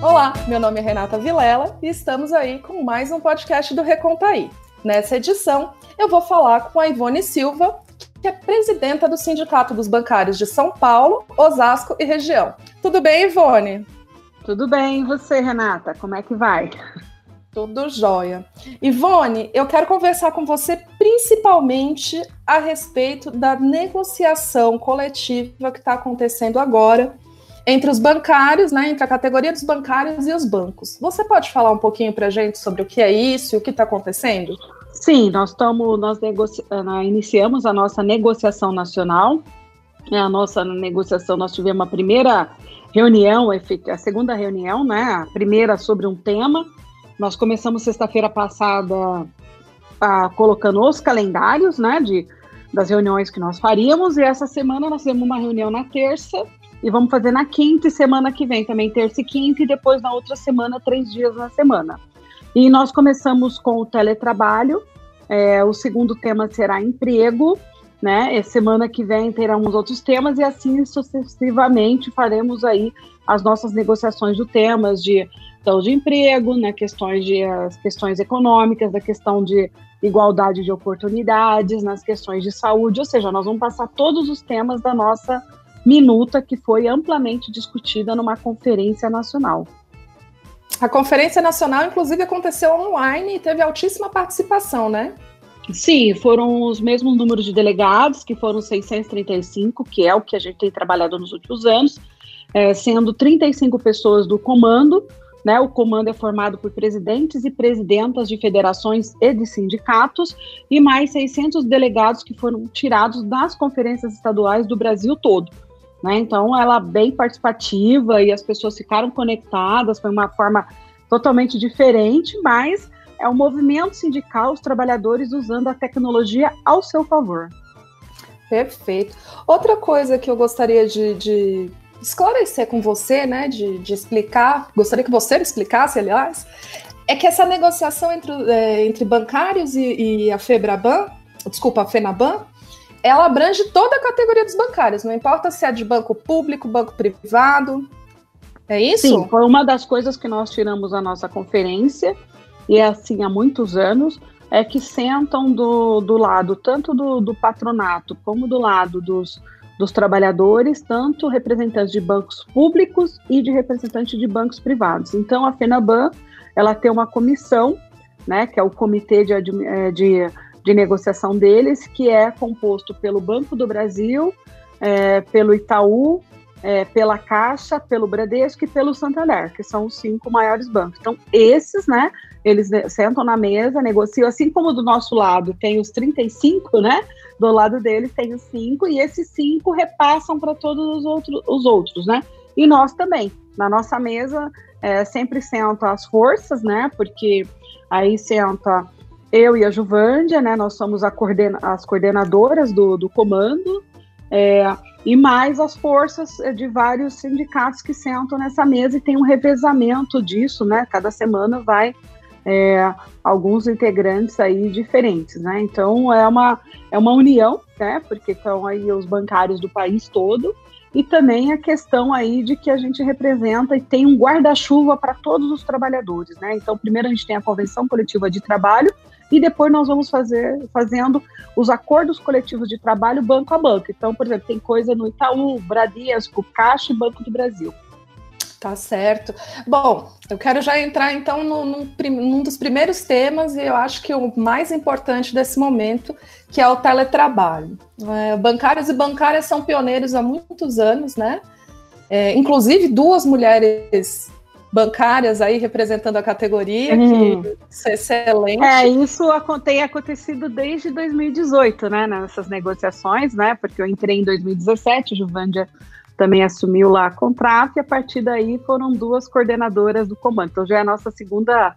Olá, meu nome é Renata Vilela e estamos aí com mais um podcast do Recontaí. Nessa edição, eu vou falar com a Ivone Silva, que é presidenta do Sindicato dos Bancários de São Paulo, Osasco e região. Tudo bem, Ivone? Tudo bem, e você, Renata? Como é que vai? Tudo jóia. Ivone, eu quero conversar com você principalmente a respeito da negociação coletiva que está acontecendo agora entre os bancários, né, entre a categoria dos bancários e os bancos. Você pode falar um pouquinho para a gente sobre o que é isso e o que está acontecendo? Sim, nós estamos, nós. Eh, iniciamos a nossa negociação nacional. A nossa negociação, nós tivemos a primeira reunião, a segunda reunião, né? A primeira sobre um tema. Nós começamos sexta-feira passada a, colocando os calendários, né? De, das reuniões que nós faríamos, e essa semana nós temos uma reunião na terça e vamos fazer na quinta e semana que vem também, terça e quinta, e depois na outra semana, três dias na semana. E nós começamos com o teletrabalho, é, o segundo tema será emprego, né? E semana que vem teremos outros temas e assim sucessivamente faremos aí as nossas negociações de temas de então, de emprego, né, questões de as questões econômicas, da questão de igualdade de oportunidades, nas questões de saúde, ou seja, nós vamos passar todos os temas da nossa minuta que foi amplamente discutida numa conferência nacional. A conferência nacional, inclusive, aconteceu online e teve altíssima participação, né? Sim, foram os mesmos números de delegados, que foram 635, que é o que a gente tem trabalhado nos últimos anos, é, sendo 35 pessoas do comando, né, o comando é formado por presidentes e presidentas de federações e de sindicatos, e mais 600 delegados que foram tirados das conferências estaduais do Brasil todo. Né? Então, ela é bem participativa e as pessoas ficaram conectadas, foi uma forma totalmente diferente, mas é um movimento sindical, os trabalhadores usando a tecnologia ao seu favor. Perfeito. Outra coisa que eu gostaria de, de esclarecer com você, né, de, de, explicar, gostaria que você me explicasse, aliás, é que essa negociação entre, é, entre bancários e, e a FEBRABAN, desculpa, a FENABAN, ela abrange toda a categoria dos bancários, não importa se é de banco público, banco privado. É isso? Sim, foi uma das coisas que nós tiramos a nossa conferência, e é assim há muitos anos, é que sentam do, do lado tanto do, do patronato como do lado dos, dos trabalhadores, tanto representantes de bancos públicos e de representantes de bancos privados. Então, a FENABAN, ela tem uma comissão, né, que é o Comitê de, eh, de de negociação deles, que é composto pelo Banco do Brasil, é, pelo Itaú, é, pela Caixa, pelo Bradesco e pelo Santander, que são os cinco maiores bancos. Então, esses, né, eles sentam na mesa, negociam, assim como do nosso lado tem os 35, né, do lado deles tem os cinco, e esses cinco repassam para todos os outros, os outros, né, e nós também. Na nossa mesa, é, sempre sentam as forças, né, porque aí senta eu e a Juvândia, né, nós somos coordena as coordenadoras do, do comando, é, e mais as forças é, de vários sindicatos que sentam nessa mesa e tem um revezamento disso, né? Cada semana vai é, alguns integrantes aí diferentes, né? Então é uma, é uma união, né? Porque estão aí os bancários do país todo e também a questão aí de que a gente representa e tem um guarda-chuva para todos os trabalhadores, né? Então primeiro a gente tem a convenção coletiva de trabalho e depois nós vamos fazer fazendo os acordos coletivos de trabalho banco a banco. Então, por exemplo, tem coisa no Itaú, Bradesco, Caixa e Banco do Brasil. Tá certo. Bom, eu quero já entrar então no, num, num, dos primeiros temas e eu acho que o mais importante desse momento, que é o teletrabalho. É, bancários e bancárias são pioneiros há muitos anos, né? É, inclusive duas mulheres bancárias aí representando a categoria, que isso é excelente. É, isso tem acontecido desde 2018, né, nessas negociações, né, porque eu entrei em 2017, Juvândia também assumiu lá a contrato, e a partir daí foram duas coordenadoras do comando, então já é a nossa segunda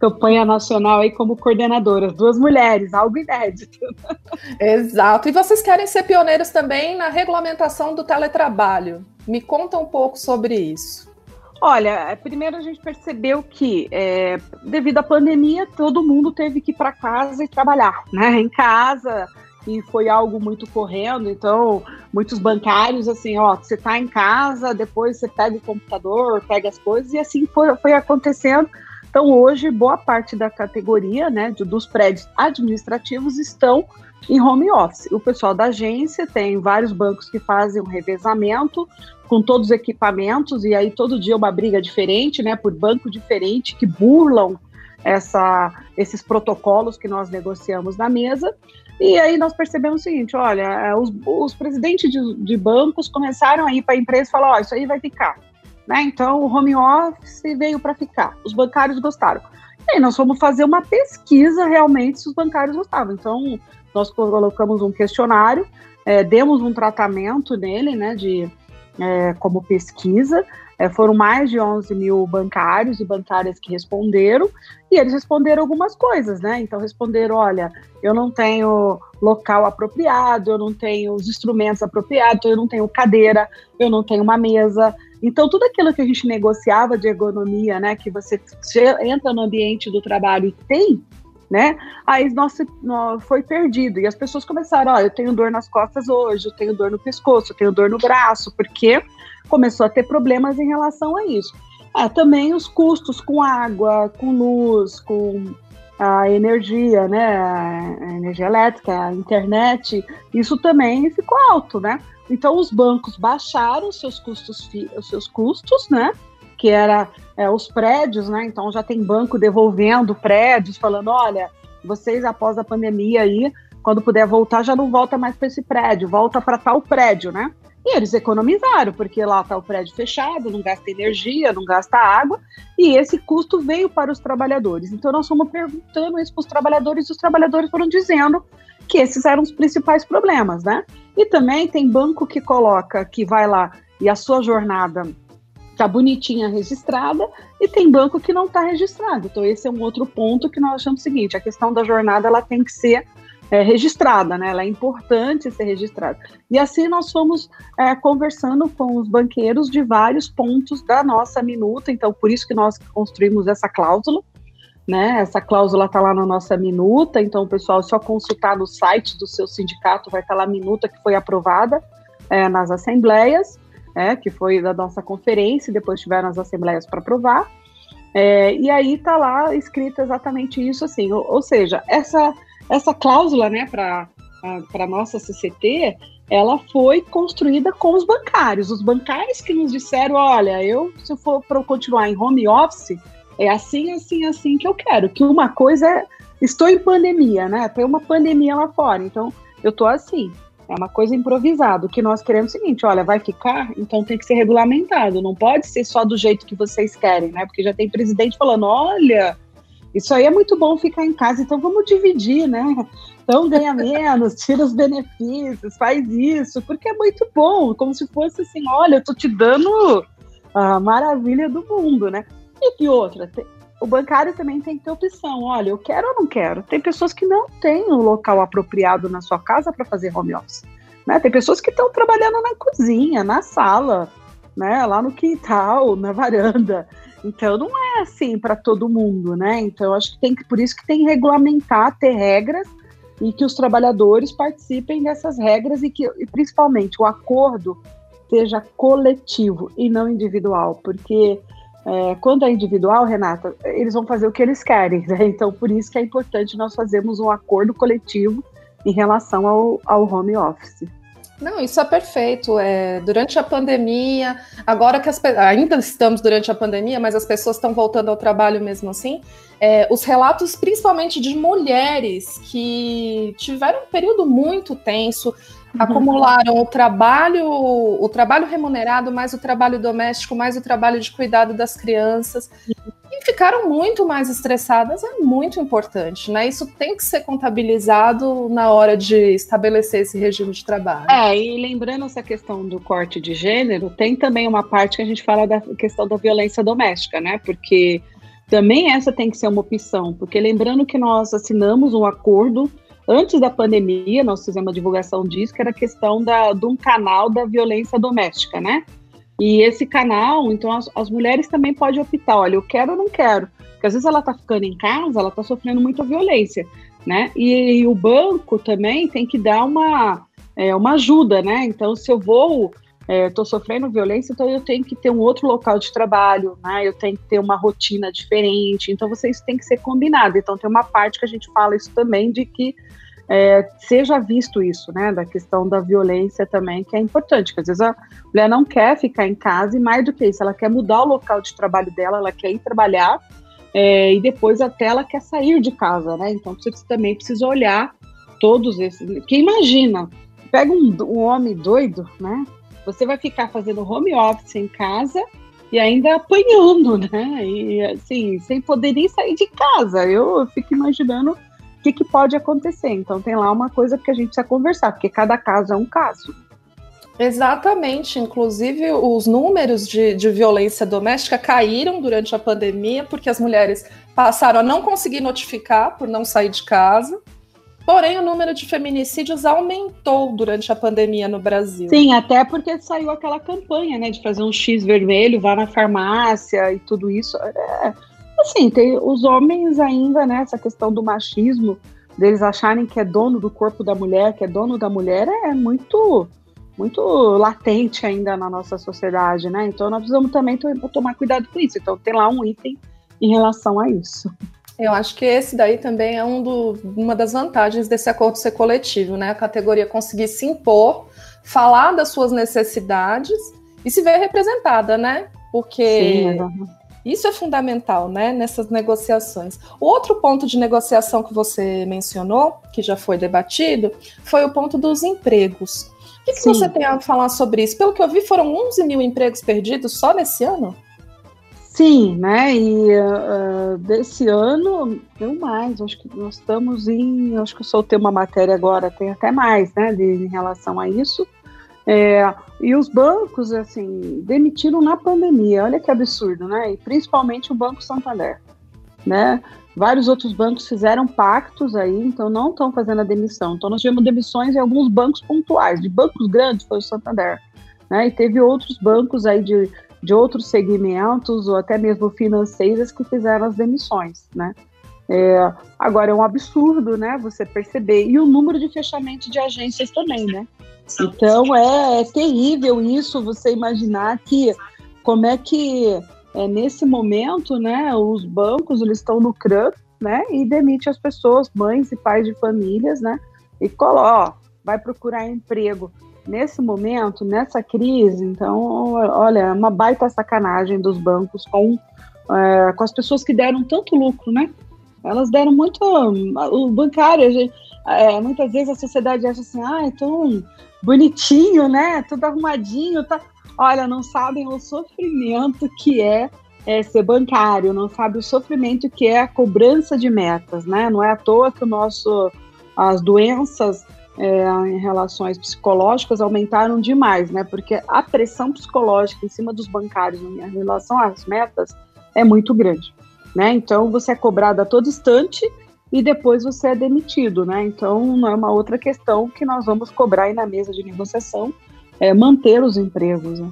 campanha nacional aí como coordenadoras, duas mulheres, algo inédito. Exato, e vocês querem ser pioneiros também na regulamentação do teletrabalho, me conta um pouco sobre isso. Olha, é, primeiro a gente percebeu que, é, devido à pandemia, todo mundo teve que ir para casa e trabalhar, né? Em casa, e foi algo muito correndo, então muitos bancários, assim, ó, você tá em casa, depois você pega o computador, pega as coisas, e assim foi, foi acontecendo. Então, hoje, boa parte da categoria, né, dos prédios administrativos estão em home office. O pessoal da agência tem vários bancos que fazem um revezamento com todos os equipamentos, e aí todo dia uma briga diferente, né, por banco diferente, que burlam essa, esses protocolos que nós negociamos na mesa. E aí nós percebemos o seguinte: olha, é, os, os presidentes de, de, bancos começaram a ir para a empresa e falar: oh, isso aí vai ficar. Né? Então o home office veio para ficar. Os bancários gostaram. E aí nós fomos fazer uma pesquisa realmente se os bancários gostavam. Então nós colocamos um questionário, é, demos um tratamento nele, né, de, é, como pesquisa. É, foram mais de 11 mil bancários e bancárias que responderam, e eles responderam algumas coisas, né? Então, responderam: olha, eu não tenho local apropriado, eu não tenho os instrumentos apropriados, eu não tenho cadeira, eu não tenho uma mesa. Então, tudo aquilo que a gente negociava de ergonomia, né, que você entra no ambiente do trabalho e tem, né? Aí nossa, foi perdido. E as pessoas começaram, ó, eu tenho dor nas costas hoje, eu tenho dor no pescoço, eu tenho dor no braço, porque começou a ter problemas em relação a isso. Ah, também os custos com água, com luz, com a energia, né, a energia elétrica, a internet, isso também ficou alto, né? Então os bancos baixaram seus custos, os seus custos, né? Que era é, os prédios, né? Então já tem banco devolvendo prédios, falando, olha, vocês após a pandemia aí, quando puder voltar, já não volta mais para esse prédio, volta para tal prédio, né? E eles economizaram, porque lá está o prédio fechado, não gasta energia, não gasta água, e esse custo veio para os trabalhadores. Então nós fomos perguntando isso para os trabalhadores, e os trabalhadores foram dizendo que esses eram os principais problemas, né? E também tem banco que coloca, que vai lá e a sua jornada está bonitinha registrada, e tem banco que não está registrado. Então esse é um outro ponto que nós achamos o seguinte, a questão da jornada ela tem que ser é, registrada, né? Ela é importante ser registrada. E assim nós fomos é, conversando com os banqueiros de vários pontos da nossa minuta, então por isso que nós construímos essa cláusula, né? Essa cláusula está lá na nossa minuta, então pessoal só consultar no site do seu sindicato vai estar tá lá a minuta que foi aprovada é, nas assembleias, é, que foi da nossa conferência, depois tiveram as assembleias para aprovar. É, e aí está lá escrito exatamente isso, assim, ou, ou seja, essa essa cláusula, né, para a nossa CCT, ela foi construída com os bancários. Os bancários que nos disseram, olha, eu, se for para continuar em home office, é assim, assim, assim que eu quero. Que uma coisa é, estou em pandemia, né? Tem uma pandemia lá fora, então eu tô assim. É uma coisa improvisada. O que nós queremos é o seguinte: olha, vai ficar, então tem que ser regulamentado. Não pode ser só do jeito que vocês querem, né? Porque já tem presidente falando: olha, isso aí é muito bom ficar em casa, então vamos dividir, né? Então ganha menos, tira os benefícios, faz isso, porque é muito bom, como se fosse assim, olha, eu tô te dando a maravilha do mundo, né? E que outra, o bancário também tem que ter opção, olha, eu quero ou não quero. Tem pessoas que não têm um local apropriado na sua casa para fazer home office, né? Tem pessoas que estão trabalhando na cozinha, na sala, né? Lá no quintal, na varanda. Então não é assim para todo mundo, né? Então acho que tem que por isso que tem que regulamentar, ter regras e que os trabalhadores participem dessas regras e que e principalmente o acordo seja coletivo e não individual, porque é, quando é individual, Renata, eles vão fazer o que eles querem, né? Então por isso que é importante nós fazermos um acordo coletivo em relação ao, ao home office. Não, isso é perfeito. É, durante a pandemia, agora que as, ainda estamos durante a pandemia, mas as pessoas estão voltando ao trabalho mesmo assim. É, os relatos, principalmente de mulheres que tiveram um período muito tenso. Acumularam o trabalho, o trabalho remunerado, mais o trabalho doméstico, mais o trabalho de cuidado das crianças e ficaram muito mais estressadas é muito importante, né? Isso tem que ser contabilizado na hora de estabelecer esse regime de trabalho. É, e lembrando essa questão do corte de gênero, tem também uma parte que a gente fala da questão da violência doméstica, né? Porque também essa tem que ser uma opção, porque lembrando que nós assinamos um acordo antes da pandemia, nós fizemos uma divulgação disso, que era a questão da, de um canal da violência doméstica, né? E esse canal, então as, as mulheres também podem optar, olha, eu quero ou não quero. Porque às vezes ela está ficando em casa, ela está sofrendo muita violência, né? E, e, o banco também tem que dar uma, é, uma ajuda, né? Então, se eu vou estou é, sofrendo violência, então eu tenho que ter um outro local de trabalho, né? Eu tenho que ter uma rotina diferente. Então vocês têm que ser combinados. Então tem uma parte que a gente fala isso também de que é, seja visto isso, né? Da questão da violência também, que é importante. Que às vezes a mulher não quer ficar em casa e mais do que isso, ela quer mudar o local de trabalho dela, ela quer ir trabalhar é, e depois até ela quer sair de casa, né? Então você também precisa olhar todos esses. Que imagina, pega um, um homem doido, né? Você vai ficar fazendo home office em casa e ainda apanhando, né? E assim, sem poder nem sair de casa. Eu fico imaginando o que, que pode acontecer. Então tem lá uma coisa que a gente precisa conversar, porque cada caso é um caso. Exatamente, inclusive os números de, de, violência doméstica caíram durante a pandemia, porque as mulheres passaram a não conseguir notificar por não sair de casa, Porém, o número de feminicídios aumentou durante a pandemia no Brasil. Sim, até porque saiu aquela campanha, né, de fazer um X vermelho, vá na farmácia e tudo isso. É, assim, tem os homens ainda, né, essa questão do machismo, deles acharem que é dono do corpo da mulher, que é dono da mulher, é muito muito latente ainda na nossa sociedade, né? Então nós precisamos também tomar cuidado com isso. Então tem lá um item em relação a isso. Eu acho que esse daí também é um do, uma das vantagens desse acordo ser coletivo, né? A categoria conseguir se impor, falar das suas necessidades e se ver representada, né? Porque Sim, isso é fundamental, né? Nessas negociações. O outro ponto de negociação que você mencionou, que já foi debatido, foi o ponto dos empregos. O que, que você tem a falar sobre isso? Pelo que eu vi, foram 11 mil empregos perdidos só nesse ano? Sim, né? E uh, desse ano, deu mais. Acho que nós estamos em. Acho que eu soltei uma matéria agora, tem até mais, né? De, em relação a isso. É, e os bancos, assim, demitiram na pandemia. Olha que absurdo, né? E principalmente o Banco Santander, né? Vários outros bancos fizeram pactos aí, então não estão fazendo a demissão. Então nós tivemos demissões em alguns bancos pontuais. De bancos grandes foi o Santander, né? E teve outros bancos aí de de outros segmentos ou até mesmo financeiras que fizeram as demissões, né? É, agora é um absurdo, né? Você perceber e o número de fechamento de agências também, né? Então é, é terrível isso. Você imaginar que como é que é, nesse momento, né? Os bancos eles estão lucrando, né? E demite as pessoas, mães e pais de famílias, né? E coloca, vai procurar emprego nesse momento, nessa crise, então, olha, é uma baita sacanagem dos bancos com, é, com as pessoas que deram tanto lucro, né? Elas deram muito. O bancário, gente, é, muitas vezes a sociedade acha assim, ah, é tão bonitinho, né? Tudo arrumadinho, tá. Olha, não sabem o sofrimento que é, é, ser bancário, não sabe o sofrimento que é a cobrança de metas, né? Não é à toa que o nosso, as doenças é, em relações psicológicas aumentaram demais, né? Porque a pressão psicológica em cima dos bancários em relação às metas é muito grande, né? Então você é cobrado a todo instante e depois você é demitido, né? Então não é uma outra questão que nós vamos cobrar aí na mesa de negociação, é manter os empregos. Né?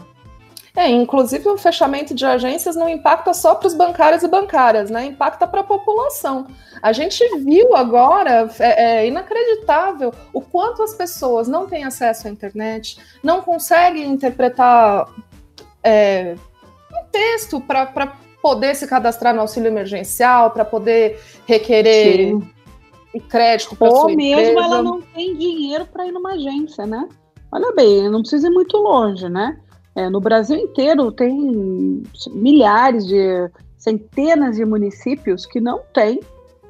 É, inclusive o fechamento de agências não impacta só para os bancários e bancárias, né? Impacta para a população. A gente viu agora, é, é, inacreditável, o quanto as pessoas não têm acesso à internet, não conseguem interpretar é, um texto para poder se cadastrar no auxílio emergencial, para poder requerer Sim. crédito para sua mesmo empresa. ela não tem dinheiro para ir numa agência, né? Olha bem, não precisa ir muito longe, né? É, no Brasil inteiro tem milhares de, centenas de municípios que não tem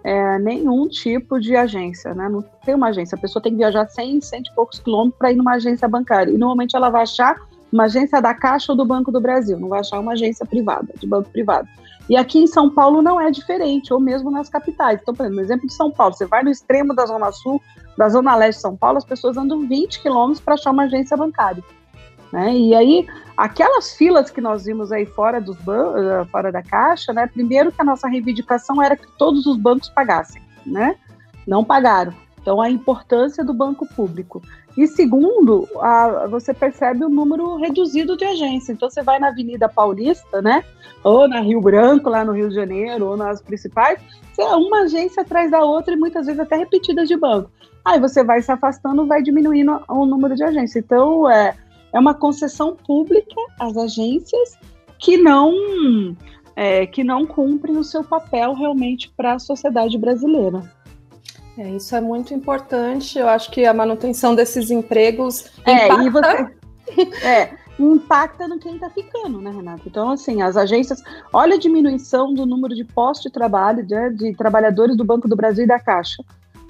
é, nenhum tipo de agência, né? Não tem uma agência. A pessoa tem que viajar 100, 100 e poucos quilômetros para ir numa agência bancária. E normalmente ela vai achar uma agência da Caixa ou do Banco do Brasil, não vai achar uma agência privada, de banco privado. E aqui em São Paulo não é diferente, ou mesmo nas capitais. Então, por exemplo, exemplo de São Paulo, você vai no extremo da Zona Sul, da Zona Leste de São Paulo, as pessoas andam 20 quilômetros para achar uma agência bancária. Né? E aí, aquelas filas que nós vimos aí fora, dos eh, fora da caixa, né? primeiro que a nossa reivindicação era que todos os bancos pagassem, né? não pagaram. Então, a importância do banco público. E segundo, a, você percebe o número reduzido de agências. Então você vai na Avenida Paulista, né? Ou na Rio Branco, lá no Rio de Janeiro, ou nas principais, você é uma agência atrás da outra e muitas vezes até repetidas de banco. Aí você vai se afastando, vai diminuindo o número de agências. Então é, é uma concessão pública às agências que não é, que não cumprem o seu papel realmente para a sociedade brasileira. É, isso é muito importante. Eu acho que a manutenção desses empregos é, impacta... e você, é, impacta no quem está ficando, né, Renata? Então, assim, as agências, olha a diminuição do número de postos de trabalho de, de trabalhadores do Banco do Brasil e da Caixa.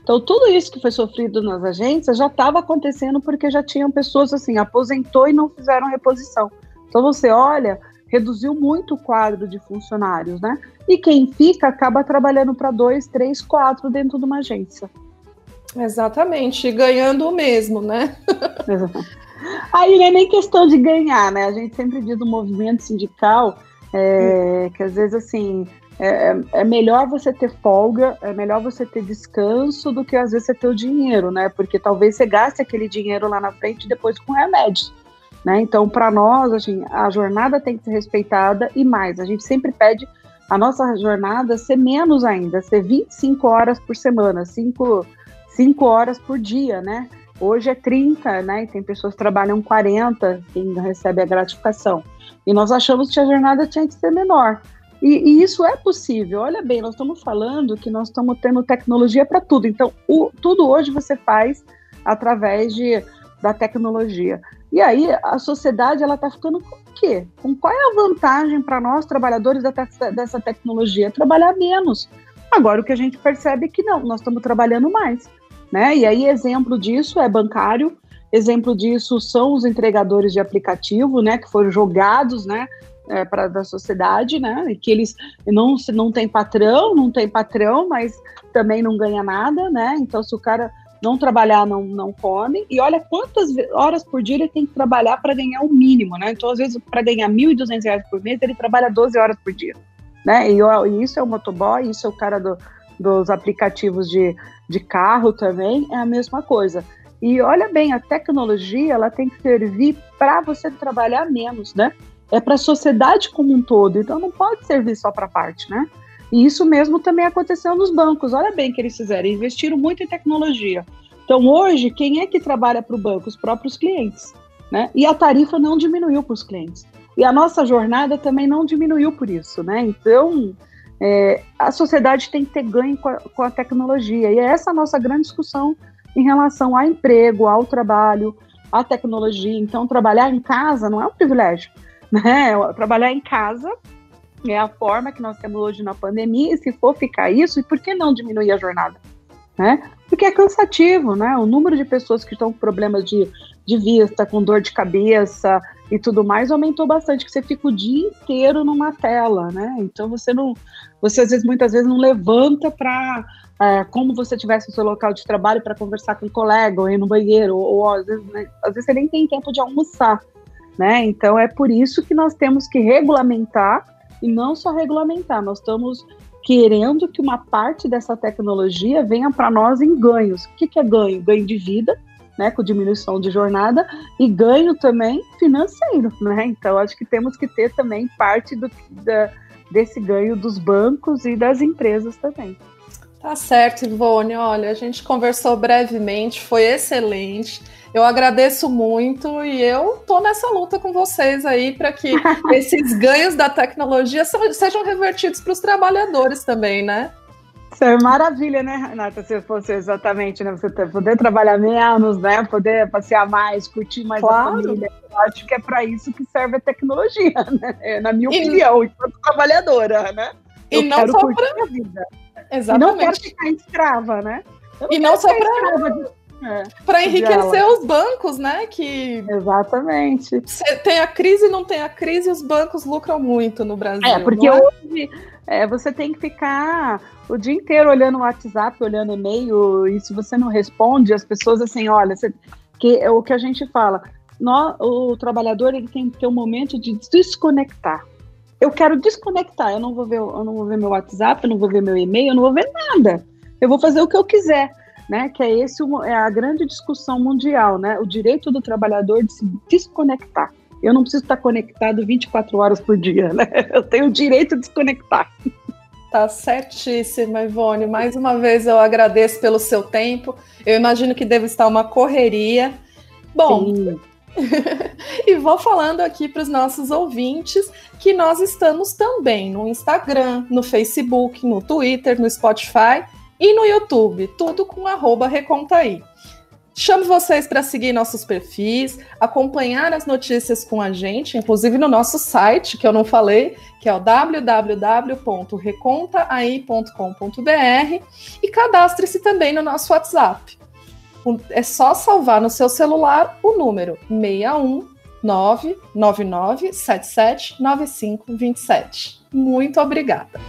Então, tudo isso que foi sofrido nas agências já estava acontecendo porque já tinham pessoas assim, aposentou e não fizeram reposição. Então, você olha, reduziu muito o quadro de funcionários, né? E quem fica acaba trabalhando para dois, três, quatro dentro de uma agência. Exatamente, ganhando o mesmo, né? Aí não é nem questão de ganhar, né? A gente sempre diz do movimento sindical é, que às vezes assim é, é, melhor você ter folga, é melhor você ter descanso do que às vezes você ter o dinheiro, né? Porque talvez você gaste aquele dinheiro lá na frente depois com remédios. Né? Então, para nós, assim, a jornada tem que ser respeitada e mais, a gente sempre pede a nossa jornada ser menos ainda, ser 25 horas por semana, 5, 5 horas por dia, né? Hoje é 30, né? E tem pessoas que trabalham 40 e ainda recebe a gratificação. E nós achamos que a jornada tinha que ser menor. E, e, isso é possível. Olha bem, nós estamos falando que nós estamos tendo tecnologia para tudo. Então, o, tudo hoje você faz através de, da tecnologia. E aí a sociedade ela está ficando com o quê? Com qual é a vantagem para nós trabalhadores dessa tecnologia? Trabalhar menos. Agora o que a gente percebe é que não, nós estamos trabalhando mais, né? E aí exemplo disso é bancário, exemplo disso são os entregadores de aplicativo, né? Que foram jogados, né? É, para da sociedade, né? Que eles não não tem patrão, não tem patrão, mas também não ganha nada, né? Então se o cara não trabalhar não, não come, e olha quantas horas por dia ele tem que trabalhar para ganhar o mínimo, né? Então, às vezes, para ganhar R$ 1.200 por mês, ele trabalha 12 horas por dia, né? E, e isso é o motoboy, isso é o cara do, dos aplicativos de, de carro também, é a mesma coisa. E olha bem, a tecnologia, ela tem que servir para você trabalhar menos, né? É para a sociedade como um todo, então não pode servir só para parte, né? E isso mesmo também aconteceu nos bancos. Olha bem que eles fizeram, investiram muito em tecnologia. Então, hoje, quem é que trabalha para o banco? Os próprios clientes. Né? E a tarifa não diminuiu para os clientes. E a nossa jornada também não diminuiu por isso. Né? Então, é, a sociedade tem que ter ganho com a, com a tecnologia. E é essa a nossa grande discussão em relação ao emprego, ao trabalho, à tecnologia. Então, trabalhar em casa não é um privilégio. Né? Trabalhar em casa é a forma que nós temos hoje na pandemia, e se for ficar isso, e por que não diminuir a jornada? Né? Porque é cansativo, né? O número de pessoas que estão com problemas de, de vista, com dor de cabeça e tudo mais aumentou bastante, que você fica o dia inteiro numa tela, né? Então você não, você às vezes, muitas vezes não levanta para é, como você tivesse o seu local de trabalho para conversar com um colega ou ir no banheiro, ou, ou às, vezes, né? às vezes você nem tem tempo de almoçar, né? Então é por isso que nós temos que regulamentar e não só regulamentar, nós estamos querendo que uma parte dessa tecnologia venha para nós em ganhos. O que, que é ganho? Ganho de vida, né, com diminuição de jornada, e ganho também financeiro, né? Então, acho que temos que ter também parte do, da, desse ganho dos bancos e das empresas também. Tá certo, Ivone. Olha, a gente conversou brevemente, foi excelente. Eu agradeço muito e eu tô nessa luta com vocês aí para que esses ganhos da tecnologia sejam revertidos para os trabalhadores também, né? Isso é maravilha, né, Renata? Se fosse exatamente, né? Você poder trabalhar menos, né? Poder passear mais, curtir mais claro. a família. Eu acho que é para isso que serve a tecnologia, né? É, na minha e... opinião, enquanto trabalhadora, né? Eu e não só para a vida. Exatamente. E não quero ficar escrava, né? E não só para é, para enriquecer os bancos, né? Que exatamente. Tem a crise, não tem a crise, os bancos lucram muito no Brasil. É porque é? hoje é, você tem que ficar o dia inteiro olhando o WhatsApp, olhando e-mail, e se você não responde, as pessoas assim, olha, você, que é o que a gente fala, nós, o trabalhador ele tem que ter um momento de desconectar. Eu quero desconectar, eu não vou ver, eu não vou ver meu WhatsApp, eu não vou ver meu e-mail, eu não vou ver nada. Eu vou fazer o que eu quiser. Né? Que é esse é a grande discussão mundial, né? O direito do trabalhador de se desconectar. Eu não preciso estar conectado 24 horas por dia, né? Eu tenho o direito de desconectar. Tá certíssima, Ivone. Mais uma vez eu agradeço pelo seu tempo. Eu imagino que deve estar uma correria. Bom, e vou falando aqui para os nossos ouvintes que nós estamos também no Instagram, no Facebook, no Twitter, no Spotify e no YouTube, tudo com arroba Recontaí. Chamo vocês para seguir nossos perfis, acompanhar as notícias com a gente, inclusive no nosso site, que eu não falei, que é o www.recontaai.com.br e cadastre-se também no nosso WhatsApp. É só salvar no seu celular o número 61 999 77 9527. Muito obrigada.